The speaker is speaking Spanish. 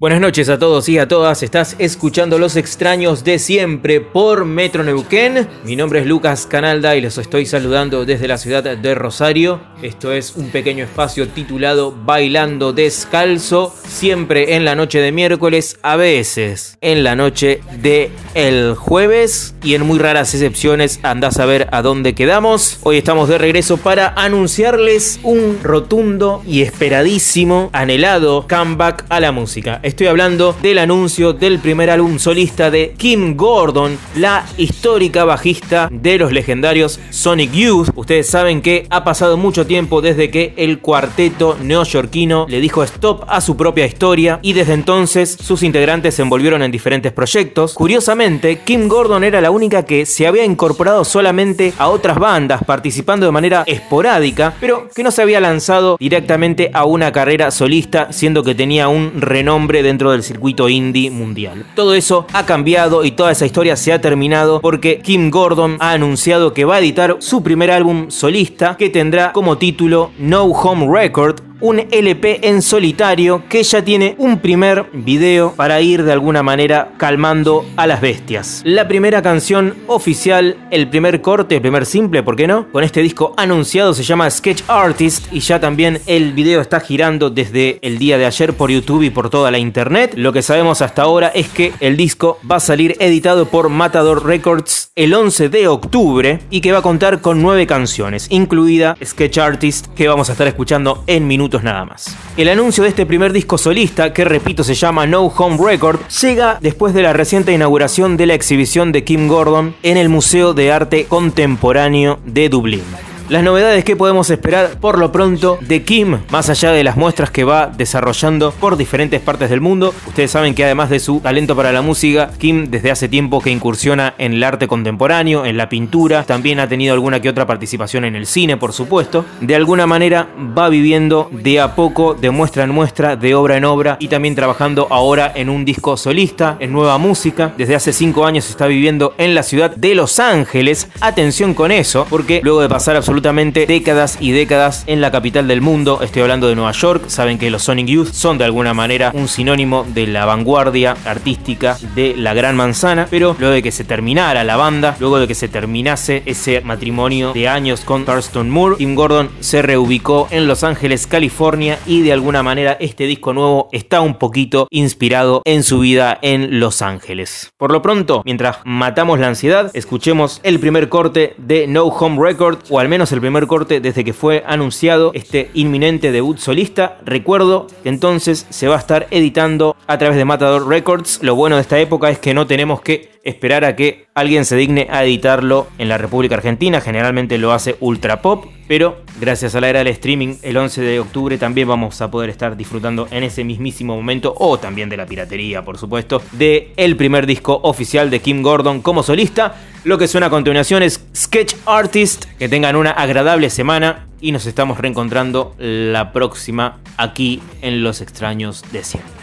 Buenas noches a todos y a todas. Estás escuchando Los Extraños de Siempre por Metro Neuquén. Mi nombre es Lucas Canalda y les estoy saludando desde la ciudad de Rosario. Esto es un pequeño espacio titulado Bailando Descalzo, siempre en la noche de miércoles, a veces en la noche de el jueves y en muy raras excepciones andás a ver a dónde quedamos. Hoy estamos de regreso para anunciarles un rotundo y esperadísimo, anhelado comeback a la música Estoy hablando del anuncio del primer álbum solista de Kim Gordon, la histórica bajista de los legendarios Sonic Youth. Ustedes saben que ha pasado mucho tiempo desde que el cuarteto neoyorquino le dijo stop a su propia historia y desde entonces sus integrantes se envolvieron en diferentes proyectos. Curiosamente, Kim Gordon era la única que se había incorporado solamente a otras bandas, participando de manera esporádica, pero que no se había lanzado directamente a una carrera solista, siendo que tenía un renombre dentro del circuito indie mundial. Todo eso ha cambiado y toda esa historia se ha terminado porque Kim Gordon ha anunciado que va a editar su primer álbum solista que tendrá como título No Home Record un LP en solitario que ya tiene un primer video para ir de alguna manera calmando a las bestias. La primera canción oficial, el primer corte, el primer simple, ¿por qué no? Con este disco anunciado se llama Sketch Artist y ya también el video está girando desde el día de ayer por YouTube y por toda la internet. Lo que sabemos hasta ahora es que el disco va a salir editado por Matador Records el 11 de octubre y que va a contar con nueve canciones, incluida Sketch Artist que vamos a estar escuchando en minutos El anuncio de este primer disco solista, que repito se llama No Home Record, llega después de la reciente inauguración de la exhibición de Kim Gordon en el Museo de Arte Contemporáneo de Dublín. Las novedades que podemos esperar por lo pronto de Kim, más allá de las muestras que va desarrollando por diferentes partes del mundo. Ustedes saben que además de su talento para la música, Kim desde hace tiempo que incursiona en el arte contemporáneo, en la pintura, también ha tenido alguna que otra participación en el cine, por supuesto. De alguna manera va viviendo de a poco, de muestra en muestra, de obra en obra y también trabajando ahora en un disco solista, en nueva música. Desde hace cinco años está viviendo en la ciudad de Los Ángeles. Atención con eso, porque luego de pasar absolutamente décadas y décadas en la capital del mundo. Estoy hablando de Nueva York. Saben que los Sonic Youth son de alguna manera un sinónimo de la vanguardia artística de la Gran Manzana. Pero luego de que se terminara la banda, luego de que se terminase ese matrimonio de años con Thurston Moore, Tim Gordon se reubicó en Los Ángeles, California y de alguna manera este disco nuevo está un poquito inspirado en su vida en Los Ángeles. Por lo pronto, mientras matamos la ansiedad, escuchemos el primer corte de No Home Record o al menos el primer corte desde que fue anunciado este inminente debut solista. Recuerdo que entonces se va a estar editando a través de Matador Records. Lo bueno de esta época es que no tenemos que esperar a que alguien se digne a editarlo en la República Argentina. Generalmente lo hace Ultra Pop, pero gracias a la era del streaming, el 11 de octubre también vamos a poder estar disfrutando en ese mismísimo momento, o también de la piratería, por supuesto, de el primer disco oficial de Kim Gordon como solista. Lo que suena a continuación es Sketch Artist. Que tengan una agradable semana y nos estamos reencontrando la próxima aquí en Los Extraños de Siempre.